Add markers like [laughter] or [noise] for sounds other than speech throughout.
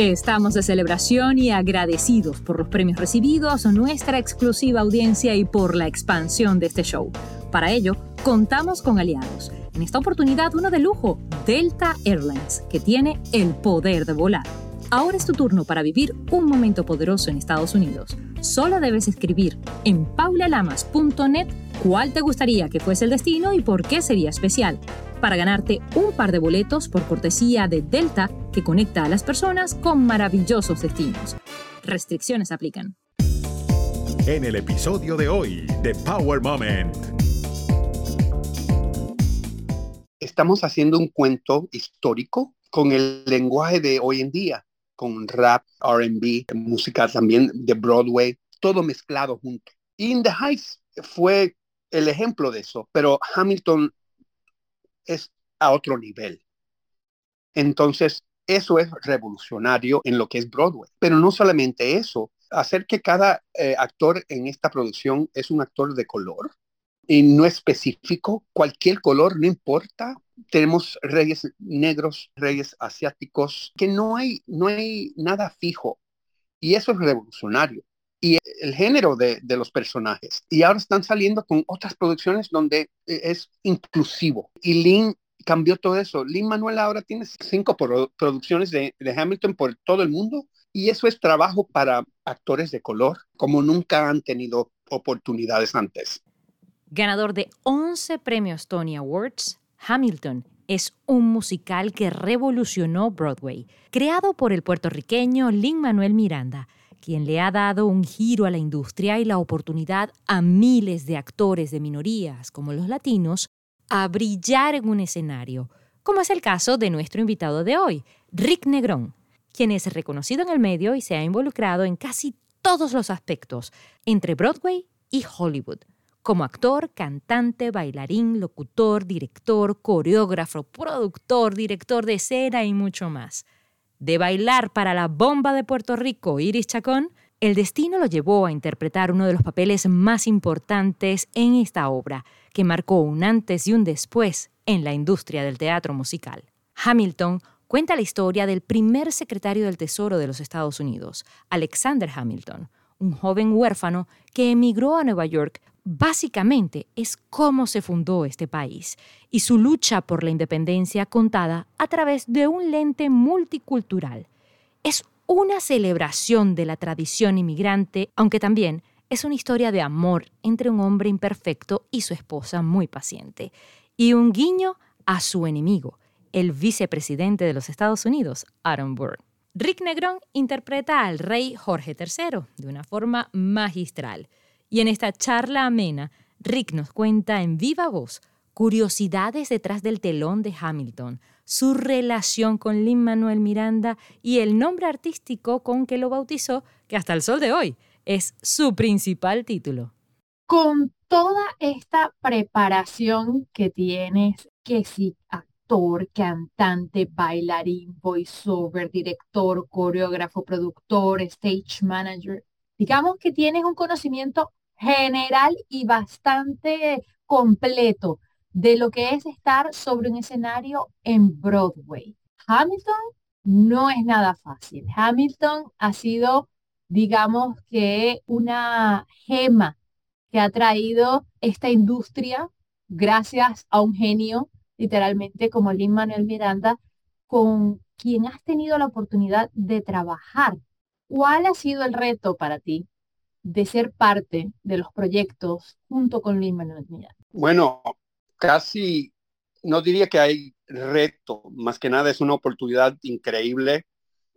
Estamos de celebración y agradecidos por los premios recibidos, nuestra exclusiva audiencia y por la expansión de este show. Para ello, contamos con aliados. En esta oportunidad, uno de lujo, Delta Airlines, que tiene el poder de volar. Ahora es tu turno para vivir un momento poderoso en Estados Unidos. Solo debes escribir en paulalamas.net cuál te gustaría que fuese el destino y por qué sería especial, para ganarte un par de boletos por cortesía de Delta que conecta a las personas con maravillosos destinos. Restricciones aplican. En el episodio de hoy de Power Moment. Estamos haciendo un cuento histórico con el lenguaje de hoy en día con rap, RB, música también de Broadway, todo mezclado junto. In the Heights fue el ejemplo de eso, pero Hamilton es a otro nivel. Entonces, eso es revolucionario en lo que es Broadway. Pero no solamente eso, hacer que cada eh, actor en esta producción es un actor de color no específico, cualquier color, no importa, tenemos reyes negros, reyes asiáticos, que no hay, no hay nada fijo. Y eso es revolucionario. Y el género de, los personajes. Y ahora están saliendo con otras producciones donde e, es inclusivo. Y Lin cambió todo eso. Lin Manuel ahora tiene cinco producciones de Hamilton por todo el mundo. Y eso es trabajo para actores de color, como nunca han tenido oportunidades antes. Ganador de 11 premios Tony Awards, Hamilton es un musical que revolucionó Broadway, creado por el puertorriqueño Lin Manuel Miranda, quien le ha dado un giro a la industria y la oportunidad a miles de actores de minorías, como los latinos, a brillar en un escenario, como es el caso de nuestro invitado de hoy, Rick Negrón, quien es reconocido en el medio y se ha involucrado en casi todos los aspectos entre Broadway y Hollywood como actor, cantante, bailarín, locutor, director, coreógrafo, productor, director de escena y mucho más. De bailar para la bomba de Puerto Rico, Iris Chacón, el destino lo llevó a interpretar uno de los papeles más importantes en esta obra, que marcó un antes y un después en la industria del teatro musical. Hamilton cuenta la historia del primer secretario del Tesoro de los Estados Unidos, Alexander Hamilton, un joven huérfano que emigró a Nueva York básicamente es cómo se fundó este país y su lucha por la independencia contada a través de un lente multicultural. Es una celebración de la tradición inmigrante, aunque también es una historia de amor entre un hombre imperfecto y su esposa muy paciente, y un guiño a su enemigo, el vicepresidente de los Estados Unidos, Aaron Burr. Rick Negrón interpreta al rey Jorge III de una forma magistral y en esta charla amena, Rick nos cuenta en viva voz curiosidades detrás del telón de Hamilton, su relación con Lin Manuel Miranda y el nombre artístico con que lo bautizó, que hasta el sol de hoy es su principal título. Con toda esta preparación que tienes, que si actor, cantante, bailarín, voiceover, director, coreógrafo, productor, stage manager, digamos que tienes un conocimiento general y bastante completo de lo que es estar sobre un escenario en Broadway. Hamilton no es nada fácil. Hamilton ha sido, digamos que, una gema que ha traído esta industria gracias a un genio, literalmente como Lin Manuel Miranda, con quien has tenido la oportunidad de trabajar. ¿Cuál ha sido el reto para ti de ser parte de los proyectos junto con Lin Manuel Miranda? Bueno, casi no diría que hay reto, más que nada es una oportunidad increíble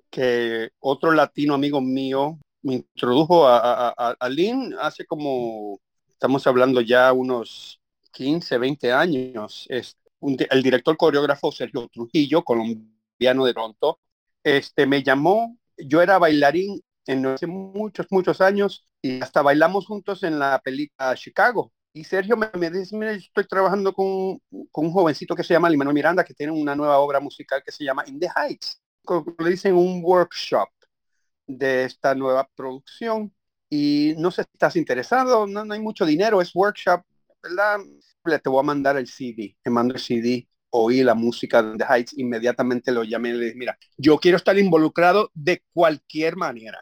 que otro latino amigo mío me introdujo a, a, Lin hace como, estamos hablando ya unos 15, 20 años. Es el director coreógrafo Sergio Trujillo, colombiano de Toronto, este, me llamó, yo era bailarín en hace muchos, muchos años y hasta bailamos juntos en la película Chicago. Y Sergio me, dice, mira, estoy trabajando con, con, un jovencito que se llama Limano Miranda, que tiene una nueva obra musical que se llama In the Heights. Le dicen un workshop de esta nueva producción. Y no sé si estás interesado, no, no hay mucho dinero, es workshop, ¿verdad? Te voy a mandar el CD, te mando el CD oí la música de The Heights, inmediatamente lo llamé y le dije, mira, yo quiero estar involucrado de cualquier manera.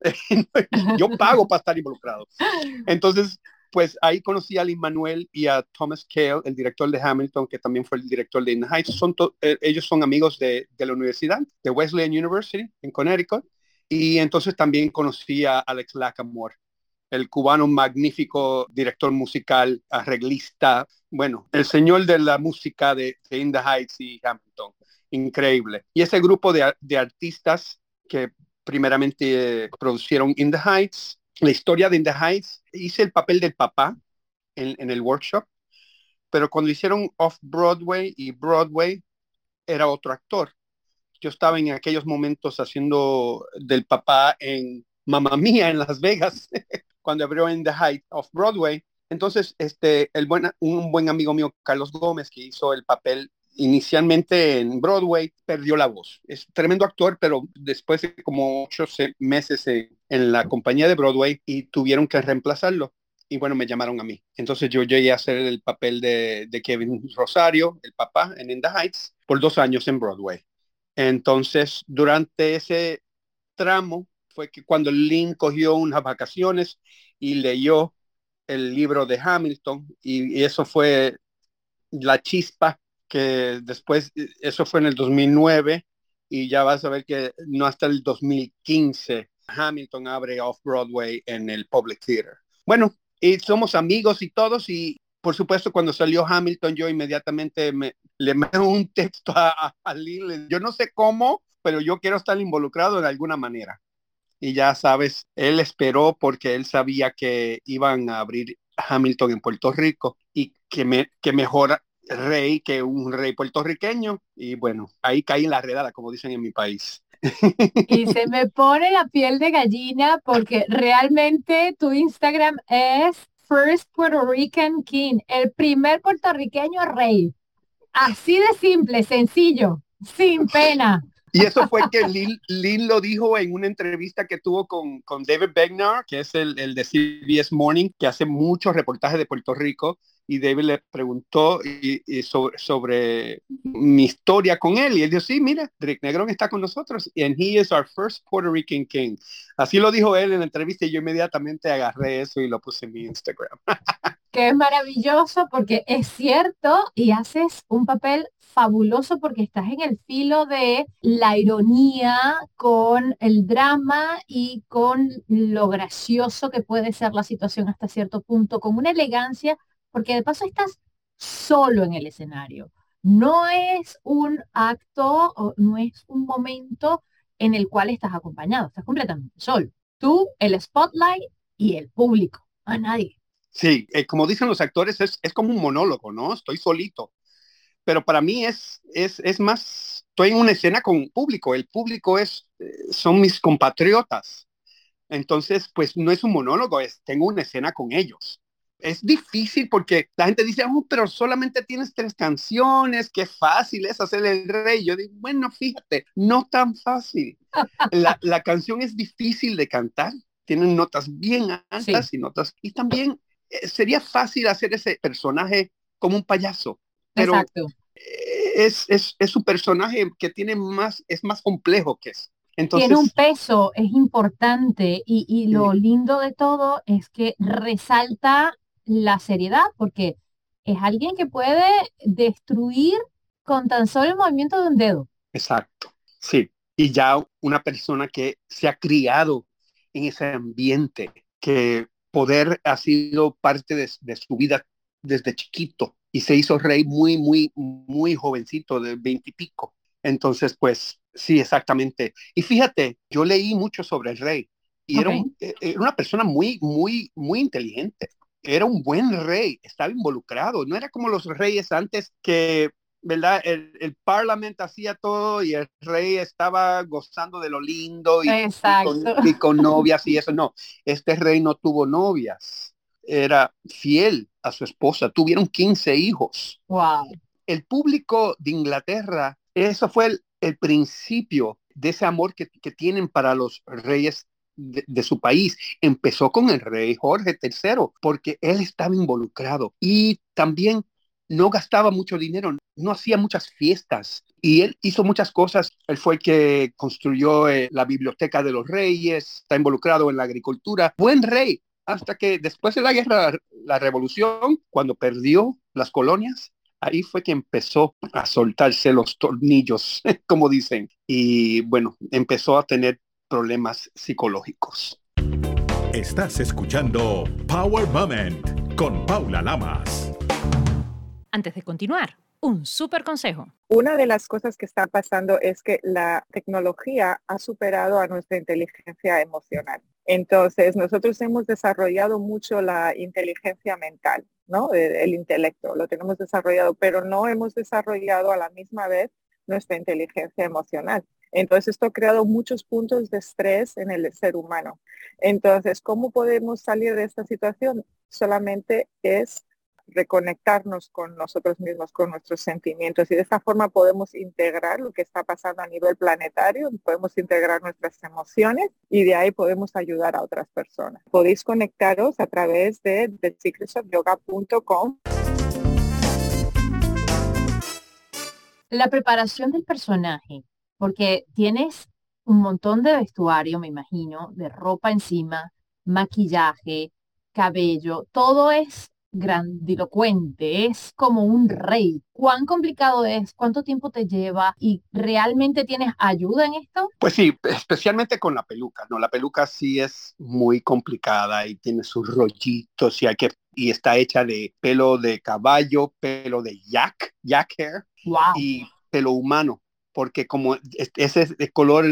[laughs] yo pago para estar involucrado. [laughs] Entonces, pues ahí conocí a Lin Manuel y a Thomas Cale, el director de Hamilton, que también fue el director de In the Heights. Son eh, ellos son amigos de, de, la universidad, de Wesleyan University en Connecticut. Y entonces también conocí a Alex Lackamore, el cubano magnífico director musical, arreglista, bueno, el señor de la música de, In the Heights y Hamilton, increíble. Y ese grupo de, de artistas que primeramente eh, producieron In the Heights, la historia de In the Heights, hice el papel del papá en, el workshop, pero cuando hicieron Off Broadway y Broadway, era otro actor. Yo estaba en aquellos momentos haciendo del papá en Mamma Mía en Las Vegas. [laughs] cuando abrió en The Height of Broadway. Entonces, este, el buen, un buen amigo mío, Carlos Gómez, que hizo el papel inicialmente en Broadway, perdió la voz. Es tremendo actor, pero después de como ocho meses en la compañía de Broadway y tuvieron que reemplazarlo. Y bueno, me llamaron a mí. Entonces yo llegué a hacer el papel de, Kevin Rosario, el papá, en In the Heights, por dos años en Broadway. Entonces, durante ese tramo, fue que cuando Lynn cogió unas vacaciones y leyó el libro de Hamilton y, eso fue la chispa que después, eso fue en el 2009 y ya vas a ver que no hasta el 2015 Hamilton abre Off Broadway en el Public Theater. Bueno, y somos amigos y todos y por supuesto cuando salió Hamilton yo inmediatamente me, le mando un texto a, a yo no sé cómo, pero yo quiero estar involucrado de alguna manera y ya sabes, él esperó porque él sabía que iban a abrir Hamilton en Puerto Rico y que, me, que mejor rey que un rey puertorriqueño y bueno, ahí caí en la redada, como dicen en mi país. Y [laughs] se me pone la piel de gallina porque realmente tu Instagram es First Puerto Rican King, el primer puertorriqueño rey. Así de simple, sencillo, sin pena. [laughs] Y eso fue que Lynn, lo dijo en una entrevista que tuvo con, con David Begnar, que es el, el, de CBS Morning, que hace muchos reportajes de Puerto Rico. Y David le preguntó y, sobre, sobre, mi historia con él. Y él dijo, sí, mira, Rick Negron está con nosotros. And he is our first Puerto Rican king. Así lo dijo él en la entrevista y yo inmediatamente agarré eso y lo puse en mi Instagram. [laughs] que es maravilloso porque es cierto y haces un papel fabuloso porque estás en el filo de la ironía con el drama y con lo gracioso que puede ser la situación hasta cierto punto, con una elegancia, porque de paso estás solo en el escenario. No es un acto, o no es un momento en el cual estás acompañado, estás completamente solo. Tú, el spotlight y el público, a nadie. Sí, eh, como dicen los actores, es, como un monólogo, ¿no? Estoy solito. Pero para mí es, es, es más, estoy en una escena con público. El público es, eh, son mis compatriotas. Entonces, pues no es un monólogo, es, tengo una escena con ellos. Es difícil porque la gente dice, oh, pero solamente tienes tres canciones, qué fácil es hacer el rey. Yo digo, bueno, fíjate, no tan fácil. La, la canción es difícil de cantar, tienen notas bien altas y notas, y también eh, sería fácil hacer ese personaje como un payaso, pero Exacto. Es, es, es, su personaje que tiene más, es más complejo que eso. Entonces, tiene un peso, es importante y, y lo lindo de todo es que resalta la seriedad porque es alguien que puede destruir con tan solo el movimiento de un dedo. Exacto, sí. Y ya una persona que se ha criado en ese ambiente, que poder ha sido parte de, su vida desde chiquito y se hizo rey muy, muy, muy jovencito, de veintipico. Entonces, pues sí, exactamente. Y fíjate, yo leí mucho sobre el rey y era, e, era, una persona muy, muy, muy inteligente. Era un buen rey, estaba involucrado. No era como los reyes antes que ¿verdad? El, el Parlamento hacía todo y el rey estaba gozando de lo lindo y, y, con, novias y eso. No, este rey no tuvo novias, era fiel a su esposa, tuvieron 15 hijos. Wow. El público de Inglaterra, eso fue el, el principio de ese amor que, que tienen para los reyes de, su país. Empezó con el rey Jorge III, porque él estaba involucrado. Y también no gastaba mucho dinero, no hacía muchas fiestas y él hizo muchas cosas. Él fue el que construyó eh, la biblioteca de los reyes, está involucrado en la agricultura. Buen rey, hasta que después de la guerra, la revolución, cuando perdió las colonias, ahí fue que empezó a soltarse los tornillos, [laughs] como dicen, y bueno, empezó a tener problemas psicológicos. Estás escuchando Power Moment con Paula Lamas. Antes de continuar, un súper consejo. Una de las cosas que está pasando es que la tecnología ha superado a nuestra inteligencia emocional. Entonces, nosotros hemos desarrollado mucho la inteligencia mental, ¿no? El intelecto, lo tenemos desarrollado, pero no hemos desarrollado a la misma vez nuestra inteligencia emocional. Entonces, esto ha creado muchos puntos de estrés en el ser humano. Entonces, ¿cómo podemos salir de esta situación? Solamente es reconectarnos con nosotros mismos, con nuestros sentimientos y de esta forma podemos integrar lo que está pasando a nivel planetario, podemos integrar nuestras emociones y de ahí podemos ayudar a otras personas. Podéis conectaros a través de thesecretsofyoga.com. La preparación del personaje, porque tienes un montón de vestuario, me imagino, de ropa encima, maquillaje, cabello, todo es grandilocuente, es como un rey. ¿Cuán complicado es? ¿Cuánto tiempo te lleva? ¿Y realmente tienes ayuda en esto? Pues sí, especialmente con la peluca, ¿no? La peluca sí es muy complicada y tiene sus rollitos y hay que y está hecha de pelo de caballo, pelo de yak, yak hair y pelo humano, porque como ese es de color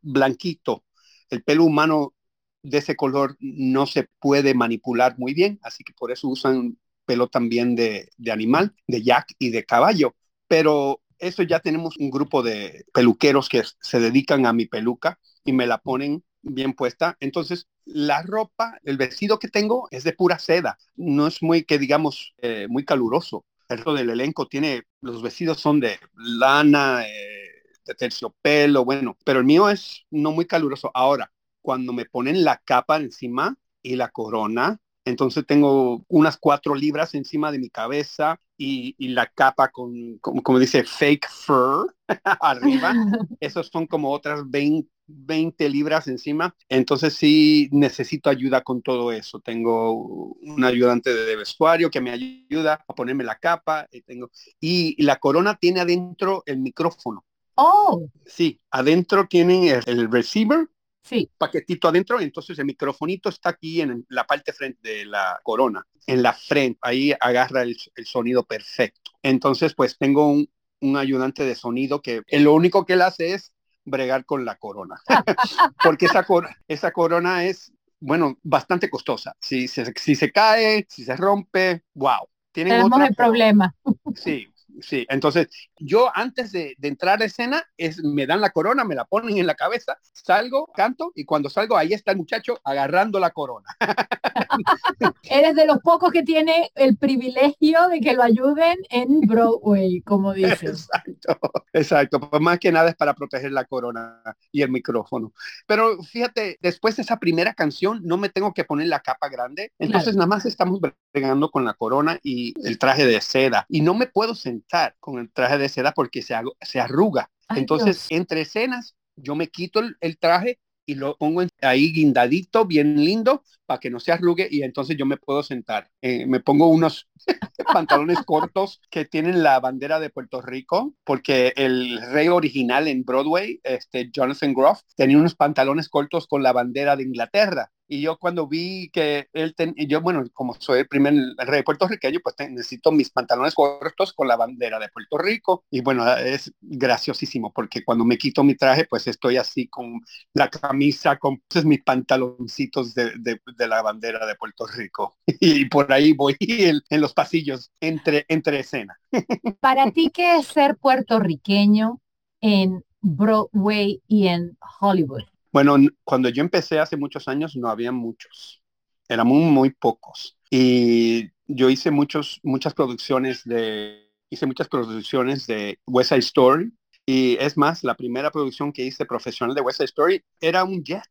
blanquito, el pelo humano de ese color no se puede manipular muy bien, así que por eso usan pelo también de, animal, de yak y de caballo. Pero eso ya tenemos un grupo de peluqueros que se dedican a mi peluca y me la ponen bien puesta. Entonces, la ropa, el vestido que tengo es de pura seda, no es muy, que digamos, eh, muy caluroso. El resto del elenco tiene, los vestidos son de lana, eh, de terciopelo, bueno, pero el mío es no muy caluroso. Ahora, cuando me ponen la capa encima y la corona, entonces tengo unas cuatro libras encima de mi cabeza y, la capa con, como, dice, fake fur [laughs] arriba. [laughs] Esos son como otras 20, 20, libras encima. Entonces sí necesito ayuda con todo eso. Tengo un ayudante de vestuario que me ayuda a ponerme la capa. Y, tengo, y la corona tiene adentro el micrófono. Oh. Sí, adentro tiene el receiver sí. paquetito adentro, entonces el microfonito está aquí en la parte frente de la corona, en la frente, ahí agarra el, sonido perfecto. Entonces, pues tengo un, ayudante de sonido que lo único que él hace es bregar con la corona, [laughs] porque esa, esa corona es, bueno, bastante costosa. Si se, si se cae, si se rompe, wow. Tenemos el problema. Sí, Sí, entonces yo antes de, entrar a escena es, me dan la corona, me la ponen en la cabeza, salgo, canto y cuando salgo ahí está el muchacho agarrando la corona. [laughs] Eres de los pocos que tiene el privilegio de que lo ayuden en Broadway, como dices. Exacto, exacto. Pues más que nada es para proteger la corona y el micrófono. Pero fíjate, después de esa primera canción no me tengo que poner la capa grande, entonces nada más estamos bregando con la corona y el traje de seda y no me puedo sentir con el traje de seda porque se, se arruga. Entonces, entre escenas, yo me quito el, traje y lo pongo ahí guindadito, bien lindo, para que no se arrugue y entonces yo me puedo sentar. Eh, me pongo unos [laughs] pantalones cortos que tienen la bandera de Puerto Rico, porque el rey original en Broadway, este Jonathan Groff, tenía unos pantalones cortos con la bandera de Inglaterra. Y yo cuando vi que él, ten, yo bueno, como soy el primer rey puertorriqueño, pues necesito mis pantalones cortos con la bandera de Puerto Rico. Y bueno, es graciosísimo porque cuando me quito mi traje, pues estoy así con la camisa, con pues, mis pantaloncitos de, de, la bandera de Puerto Rico. [laughs] Y por ahí voy en, en los pasillos entre, entre escena. [laughs] Para ti, ¿qué es ser puertorriqueño en Broadway y en Hollywood? Bueno, cuando yo empecé hace muchos años no había muchos, eran muy, pocos. Y yo hice muchos, muchas producciones de, hice muchas producciones de West Side Story. Y es más, la primera producción que hice profesional de West Side Story era un jet.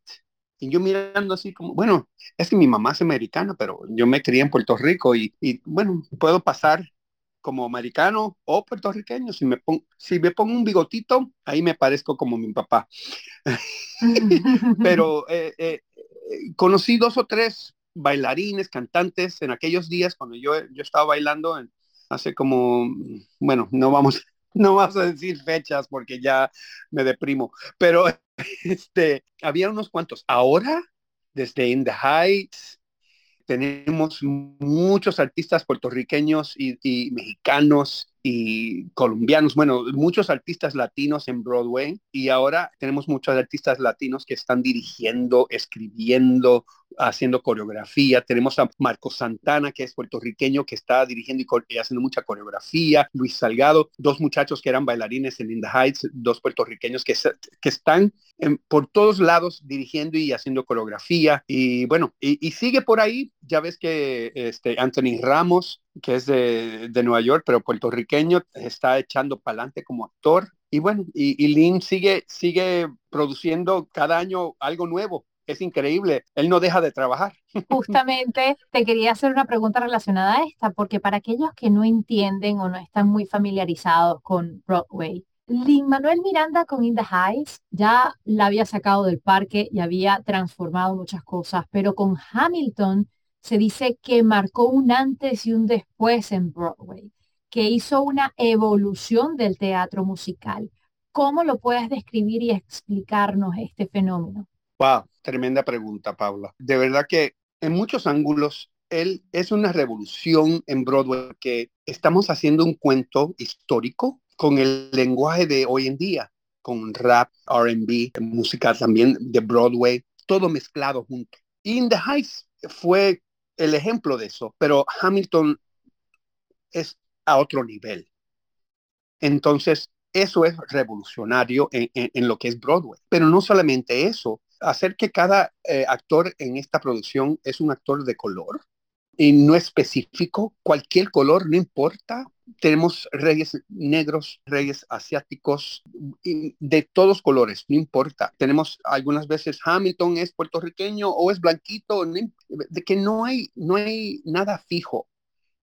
Y yo mirando así como, bueno, es que mi mamá es americana, pero yo me crié en Puerto Rico y bueno, puedo pasar como americano o puertorriqueño. Si me, pongo, si me pongo un bigotito, ahí me parezco como mi papá. [laughs] Pero eh, eh, conocí dos o tres bailarines, cantantes en aquellos días cuando yo, yo estaba bailando en, hace como, bueno, no vamos, [laughs] no vamos a decir fechas porque ya me deprimo, pero [laughs] este, había unos cuantos. Ahora, desde In the Heights, tenemos muchos artistas puertorriqueños y, mexicanos y colombianos, bueno, muchos artistas latinos en Broadway y ahora tenemos muchos artistas latinos que están dirigiendo, escribiendo, haciendo coreografía. Tenemos a Marco Santana, que es puertorriqueño, que está dirigiendo y, haciendo mucha coreografía. Luis Salgado, dos muchachos que eran bailarines en Linda Heights, dos puertorriqueños que, que están por todos lados dirigiendo y haciendo coreografía. Y bueno, y, sigue por ahí. Ya ves que este, Anthony Ramos, que es de, de Nueva York, pero puertorriqueño, está echando para adelante como actor. Y bueno, y, y Lynn sigue, sigue produciendo cada año algo nuevo es increíble, él no deja de trabajar. [laughs] Justamente te quería hacer una pregunta relacionada a esta, porque para aquellos que no entienden o no están muy familiarizados con Broadway, Lin Manuel Miranda con In the Heights ya la había sacado del parque y había transformado muchas cosas, pero con Hamilton se dice que marcó un antes y un después en Broadway, que hizo una evolución del teatro musical. ¿Cómo lo puedes describir y explicarnos este fenómeno? Wow, tremenda pregunta, Paula. De verdad que en muchos ángulos él es una revolución en Broadway que estamos haciendo un cuento histórico con el lenguaje de hoy en día, con rap, RB, música también de Broadway, todo mezclado junto. In the Heights fue el ejemplo de eso, pero Hamilton es a otro nivel. Entonces, eso es revolucionario en, lo que es Broadway. Pero no solamente eso, hacer que cada eh, actor en esta producción es un actor de color y no específico, cualquier color, no importa. Tenemos reyes negros, reyes asiáticos, de todos colores, no importa. Tenemos algunas veces Hamilton es puertorriqueño o es blanquito, de que no hay, no hay nada fijo.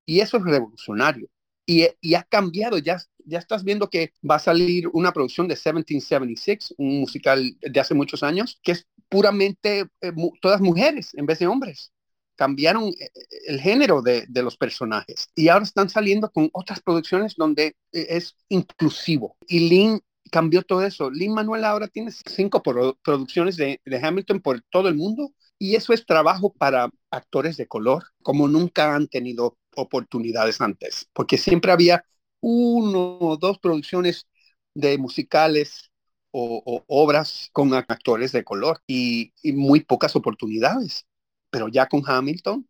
Y eso es revolucionario. Y, y, ha cambiado, ya, ya estás viendo que va a salir una producción de 1776, un musical de hace muchos años, que es puramente eh, todas mujeres en vez de hombres. Cambiaron eh, el género de, los personajes y ahora están saliendo con otras producciones donde eh, es inclusivo. Y Lynn cambió todo eso. Lynn Manuel ahora tiene cinco producciones de Hamilton por todo el mundo y eso es trabajo para actores de color como nunca han tenido oportunidades antes, porque siempre había uno o dos producciones de musicales o, obras con actores de color y, muy pocas oportunidades. Pero ya con Hamilton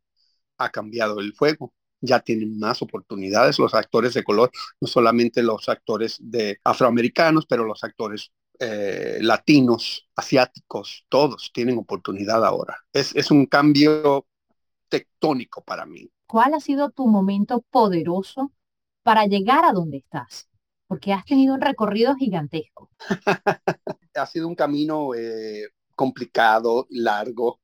ha cambiado el juego. Ya tienen más oportunidades los actores de color, no solamente los actores de afroamericanos, pero los actores eh, latinos, asiáticos, todos tienen oportunidad ahora. Es, es un cambio tectónico para mí. ¿Cuál ha sido tu momento poderoso para llegar a donde estás? porque has tenido un recorrido gigantesco. [laughs] ha sido un camino eh, complicado, largo.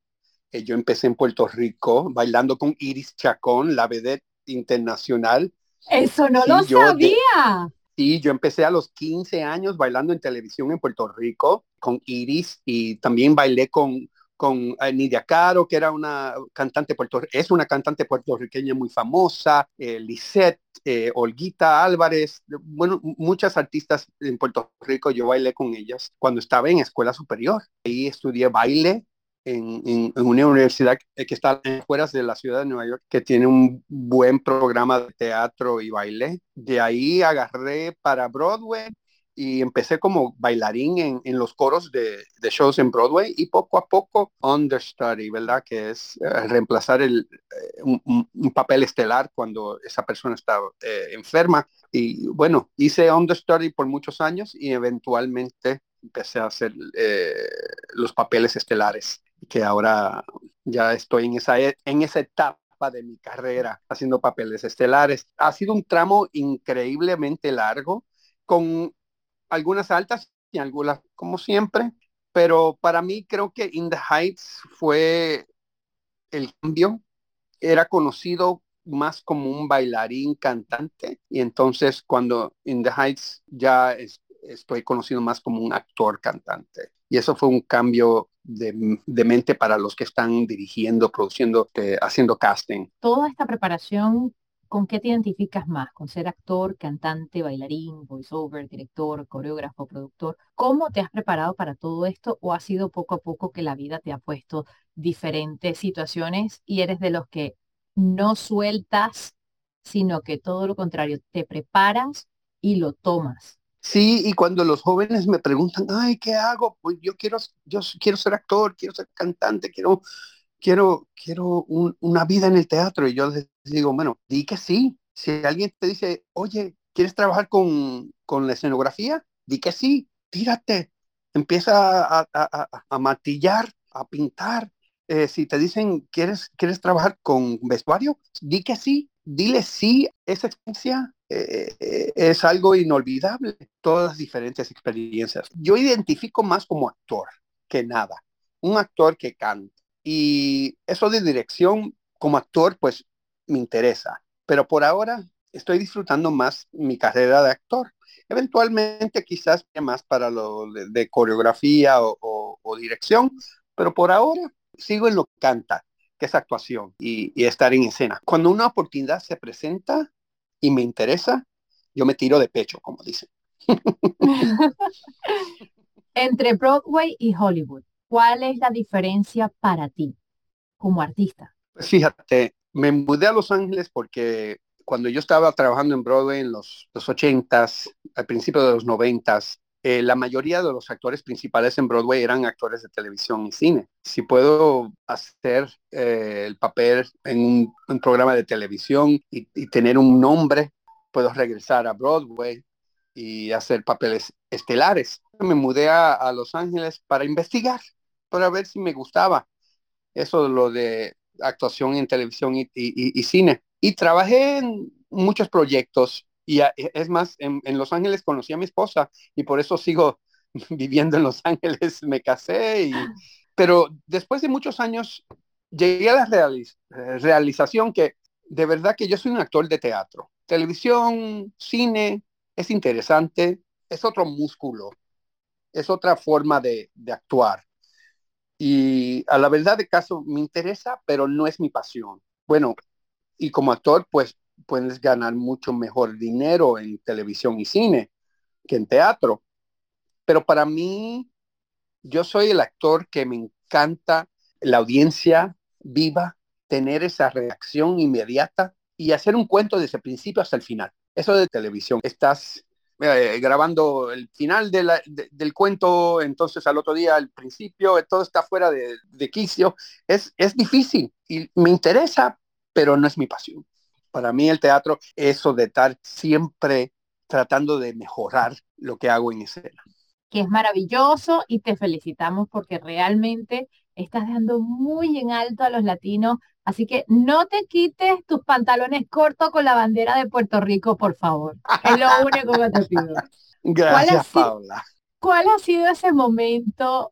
Eh, yo empecé en Puerto Rico bailando con Iris Chacón, la vedette internacional. Eso no lo sabía. Sí, yo empecé a los 15 años bailando en televisión en Puerto Rico con Iris y también bailé con con eh, Nidia Caro, que era una cantante puerto, es una cantante puertorriqueña muy famosa, eh, Lisette, eh, Olguita Álvarez, bueno, muchas artistas en Puerto Rico, yo bailé con ellas cuando estaba en escuela superior. Ahí estudié baile en, una universidad que está fuera de la ciudad de Nueva York, que tiene un buen programa de teatro y baile. De ahí agarré para Broadway y empecé como bailarín en, en los coros de, de, shows en Broadway y poco a poco understudy, ¿verdad? Que es eh, reemplazar el, eh, un, un, papel estelar cuando esa persona está eh, enferma. Y bueno, hice understudy por muchos años y eventualmente empecé a hacer los papeles estelares, que ahora ya estoy en esa, e, en esa etapa de mi carrera haciendo papeles estelares. Ha sido un tramo increíblemente largo con algunas altas y algunas como siempre, pero para mí creo que In the Heights fue el cambio. Era conocido más como un bailarín cantante y entonces cuando In the Heights ya estoy conocido más como un actor cantante. Y eso fue un cambio de, mente para los que están dirigiendo, produciendo, eh, haciendo casting. Toda esta preparación, ¿con qué te identificas más? ¿Con ser actor, cantante, bailarín, voiceover, director, coreógrafo, productor? ¿Cómo te has preparado para todo esto o ha sido poco a poco que la vida te ha puesto diferentes situaciones y eres de los que no sueltas, sino que todo lo contrario, te preparas y lo tomas? Sí, y cuando los jóvenes me preguntan, ay, ¿qué hago? Pues yo quiero, yo quiero ser actor, quiero ser cantante, quiero, quiero, quiero una vida en el teatro. Y yo les digo, bueno, di que sí. Si alguien te dice, oye, ¿quieres trabajar con, con la escenografía? Di que sí, tírate. Empieza a, a, a, matillar, a pintar. Eh, si te dicen, ¿quieres, ¿quieres trabajar con vestuario? Di que sí. Dile sí, esa experiencia eh, eh, es algo inolvidable, todas las diferentes experiencias. Yo identifico más como actor que nada, un actor que canta. Y eso de dirección como actor, pues me interesa. Pero por ahora estoy disfrutando más mi carrera de actor. Eventualmente quizás más para lo de, coreografía o, dirección, pero por ahora sigo en lo que canta, que es actuación y estar en escena. Cuando una oportunidad se presenta, y me interesa, yo me tiro de pecho, como dicen. [laughs] Entre Broadway y Hollywood, ¿cuál es la diferencia para ti como artista? Pues fíjate, me mudé a Los Ángeles porque cuando yo estaba trabajando en Broadway en los, los 80s, al principio de los 90s, eh, la mayoría de los actores principales en Broadway eran actores de televisión y cine. Si puedo hacer eh, el papel en un, programa de televisión y, tener un nombre, puedo regresar a Broadway y hacer papeles estelares. Me mudé a, Los Ángeles para investigar, para ver si me gustaba eso de lo de actuación en televisión y cine. Y trabajé en muchos proyectos y e, es más, en, Los Ángeles conocí a mi esposa y por eso sigo [laughs] viviendo en Los Ángeles, me casé. Y, pero después de muchos años llegué a la realización que de verdad que yo soy un actor de teatro. Televisión, cine, es interesante, es otro músculo, es otra forma de, de actuar. Y a la verdad de caso me interesa, pero no es mi pasión. Bueno, y como actor, pues puedes ganar mucho mejor dinero en televisión y cine que en teatro. Pero para mí, yo soy el actor que me encanta la audiencia viva, tener esa reacción inmediata y hacer un cuento desde el principio hasta el final. Eso de televisión, estás eh, grabando el final del cuento, entonces al otro día el principio, todo está fuera de, de quicio. Es, es difícil y me interesa, pero no es mi pasión. Para mí el teatro, eso de estar siempre tratando de mejorar lo que hago en escena. Que es maravilloso y te felicitamos porque realmente estás dando muy en alto a los latinos. Así que no te quites tus pantalones cortos con la bandera de Puerto Rico, por favor. Es lo [laughs] único que te pido. Gracias, Paula. ¿Cuál ha sido ese momento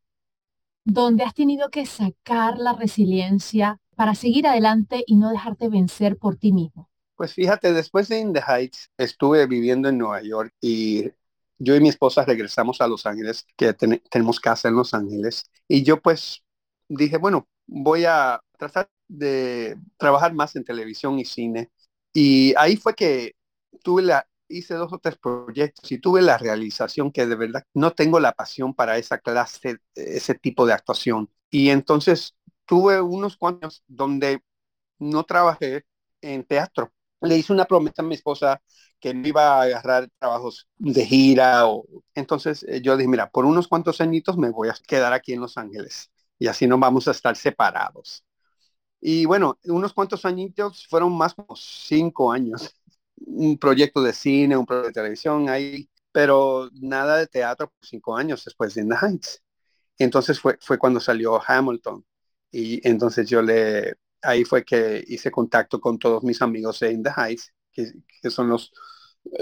donde has tenido que sacar la resiliencia para seguir adelante y no dejarte vencer por ti mismo? Pues fíjate, después de In the Heights estuve viviendo en Nueva York y yo y mi esposa regresamos a Los Ángeles, que tenemos casa en Los Ángeles. Y yo pues dije, bueno, voy a tratar de trabajar más en televisión y cine. Y ahí fue que tuve la, hice dos o tres proyectos y tuve la realización que de verdad no tengo la pasión para esa clase, ese tipo de actuación. Y entonces tuve unos cuantos donde no trabajé en teatro le hice una promesa a mi esposa que no iba a agarrar trabajos de gira. O... Entonces eh, yo dije, mira, por unos cuantos añitos me voy a quedar aquí en Los Ángeles y así no vamos a estar separados. Y bueno, unos cuantos añitos fueron más como cinco años. Un proyecto de cine, un proyecto de televisión ahí, pero nada de teatro por cinco años después de In the Heights. Entonces fue, fue cuando salió Hamilton. Y entonces yo le, ahí fue que hice contacto con todos mis amigos de In the Heights, que, son los,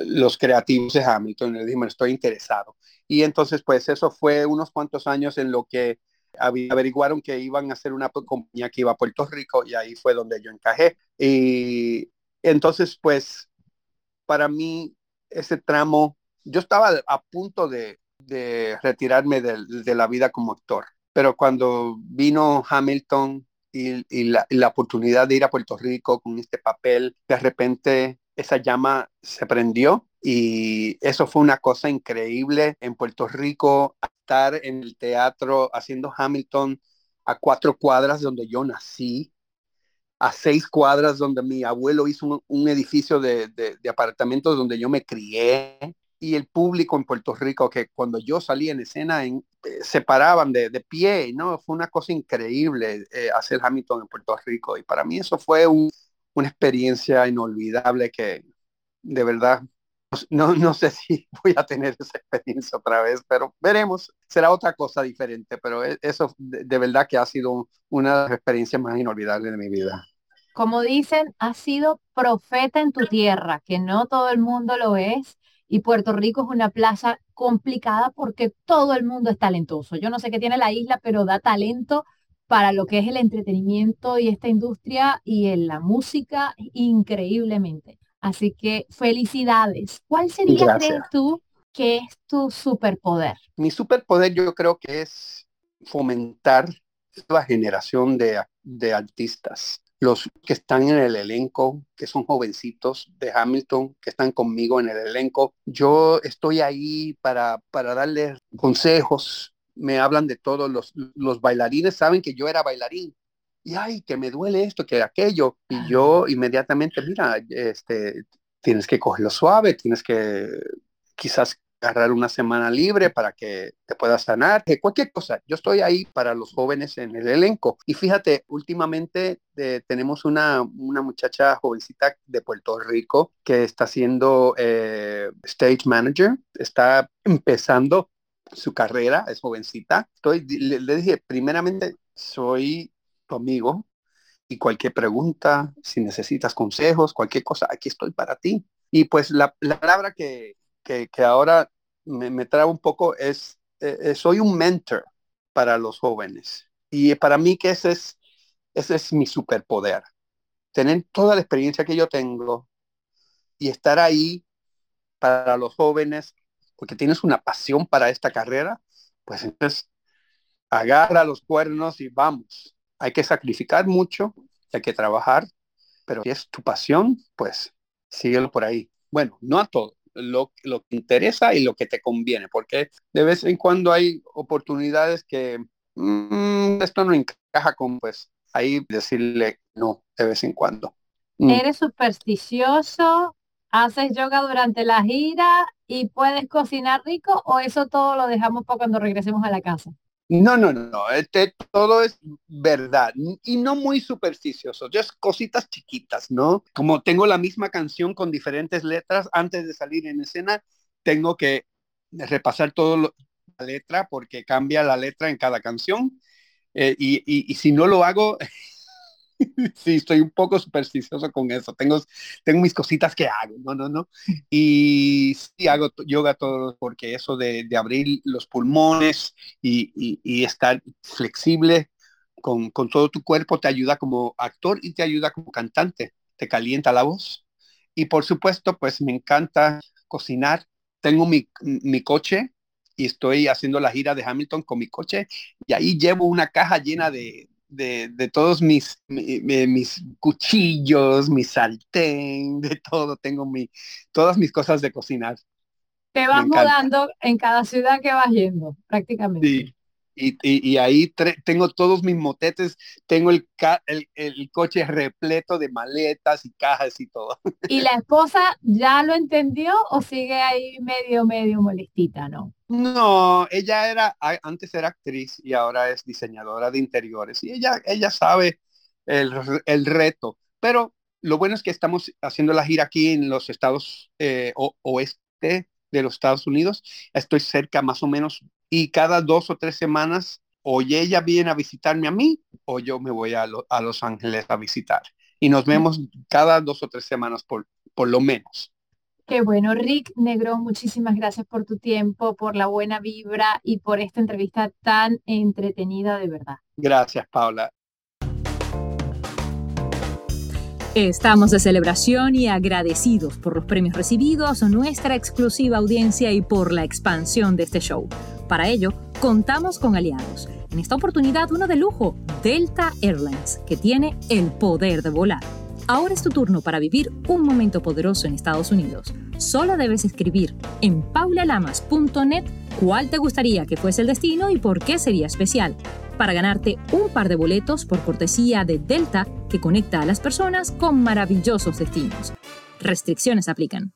los creativos de Hamilton. Le dije, estoy interesado. Y entonces, pues eso fue unos cuantos años en lo que averiguaron que iban a hacer una compañía que iba a Puerto Rico y ahí fue donde yo encajé. Y Entonces, pues, para mí, ese tramo, yo estaba a punto de, retirarme de, la vida como actor, pero cuando vino Hamilton y, la, oportunidad de ir a Puerto Rico con este papel, de repente esa llama se prendió y eso fue una cosa increíble en Puerto Rico, estar en el teatro haciendo Hamilton a cuatro cuadras donde yo nací, a seis cuadras donde mi abuelo hizo un, edificio de, apartamentos donde yo me crié y el público en Puerto Rico que cuando yo salí en escena en, eh, se paraban de, pie, ¿no? Fue una cosa increíble eh, hacer Hamilton en Puerto Rico y para mí eso fue un, una experiencia inolvidable que de verdad no, no sé [laughs] si voy a tener esa experiencia otra vez, pero veremos. Será otra cosa diferente, pero e, eso de, de verdad que ha sido una de las experiencias más inolvidables de mi vida. Como dicen, has sido profeta en tu tierra, que no todo el mundo lo es. Y Puerto Rico es una plaza complicada porque todo el mundo es talentoso. Yo no sé qué tiene la isla, pero da talento para lo que es el entretenimiento y esta industria y en la música increíblemente. Así que felicidades. ¿Cuál sería, Gracias. crees tú, que es tu superpoder? Mi superpoder yo creo que es fomentar la generación de, de artistas. Los que están en el elenco, que son jovencitos de Hamilton, que están conmigo en el elenco, yo estoy ahí para, para darles consejos. Me hablan de todos los, los bailarines, saben que yo era bailarín, y ay, que me duele esto, que aquello. Y yo inmediatamente, mira, este, tienes que cogerlo suave, tienes que quizás agarrar una semana libre para que te puedas sanar, que cualquier cosa. Yo estoy ahí para los jóvenes en el elenco. Y fíjate, últimamente eh, tenemos una, una, muchacha jovencita de Puerto Rico que está siendo eh, stage manager, está empezando su carrera, es jovencita. Estoy, le, dije, primeramente, soy amigo y cualquier pregunta, si necesitas consejos, cualquier cosa, aquí estoy para ti. Y pues la palabra que, que, que, ahora me, me trae un poco es, eh, soy un mentor para los jóvenes. Y para mí que ese es, ese es mi superpoder. Tener toda la experiencia que yo tengo y estar ahí para los jóvenes, porque tienes una pasión para esta carrera, pues entonces agarra los cuernos y vamos hay que sacrificar mucho, hay que trabajar, pero si es tu pasión, pues síguelo por ahí. Bueno, no a todo, lo, lo que interesa y lo que te conviene, porque de vez en cuando hay oportunidades que mmm, esto no encaja con, pues ahí decirle no de vez en cuando. Mm. Eres supersticioso, haces yoga durante la gira y puedes cocinar rico o eso todo lo dejamos para cuando regresemos a la casa. No, no, no, este, todo es verdad y no muy supersticioso, ya es cositas chiquitas, ¿no? Como tengo la misma canción con diferentes letras, antes de salir en escena, tengo que repasar toda la letra porque cambia la letra en cada canción eh, y, y, y si no lo hago, [laughs] sí, estoy un poco supersticioso con eso. Tengo, tengo mis cositas que hago, no, no, no. Y sí hago yoga todo porque eso de, abrir los pulmones y, estar flexible con, con, todo tu cuerpo te ayuda como actor y te ayuda como cantante, te calienta la voz. Y por supuesto, pues me encanta cocinar. Tengo mi, mi coche y estoy haciendo la gira de Hamilton con mi coche y ahí llevo una caja llena de, de, de todos mis, mi, mis cuchillos, mi sartén, de todo, tengo mi, todas mis cosas de cocinar. Te vas mudando en cada ciudad que vas yendo, prácticamente. Sí. Y, y, y, ahí tengo todos mis motetes, tengo el, el, el, coche repleto de maletas y cajas y todo. ¿Y la esposa ya lo entendió o sigue ahí medio, medio molestita, no? No, ella era, antes era actriz y ahora es diseñadora de interiores y ella, ella sabe el, el reto, pero lo bueno es que estamos haciendo la gira aquí en los estados eh, o, oeste de los Estados Unidos, estoy cerca más o menos y cada dos o tres semanas o ella viene a visitarme a mí o yo me voy a, lo, a Los Ángeles a visitar. Y nos vemos cada dos o tres semanas por, por lo menos. Qué bueno, Rick Negro, muchísimas gracias por tu tiempo, por la buena vibra y por esta entrevista tan entretenida de verdad. Gracias, Paula. Estamos de celebración y agradecidos por los premios recibidos, nuestra exclusiva audiencia y por la expansión de este show. Para ello, contamos con aliados. En esta oportunidad, uno de lujo, Delta Airlines, que tiene el poder de volar. Ahora es tu turno para vivir un momento poderoso en Estados Unidos. Solo debes escribir en paulalamas.net cuál te gustaría que fuese el destino y por qué sería especial para ganarte un par de boletos por cortesía de Delta que conecta a las personas con maravillosos destinos. Restricciones aplican.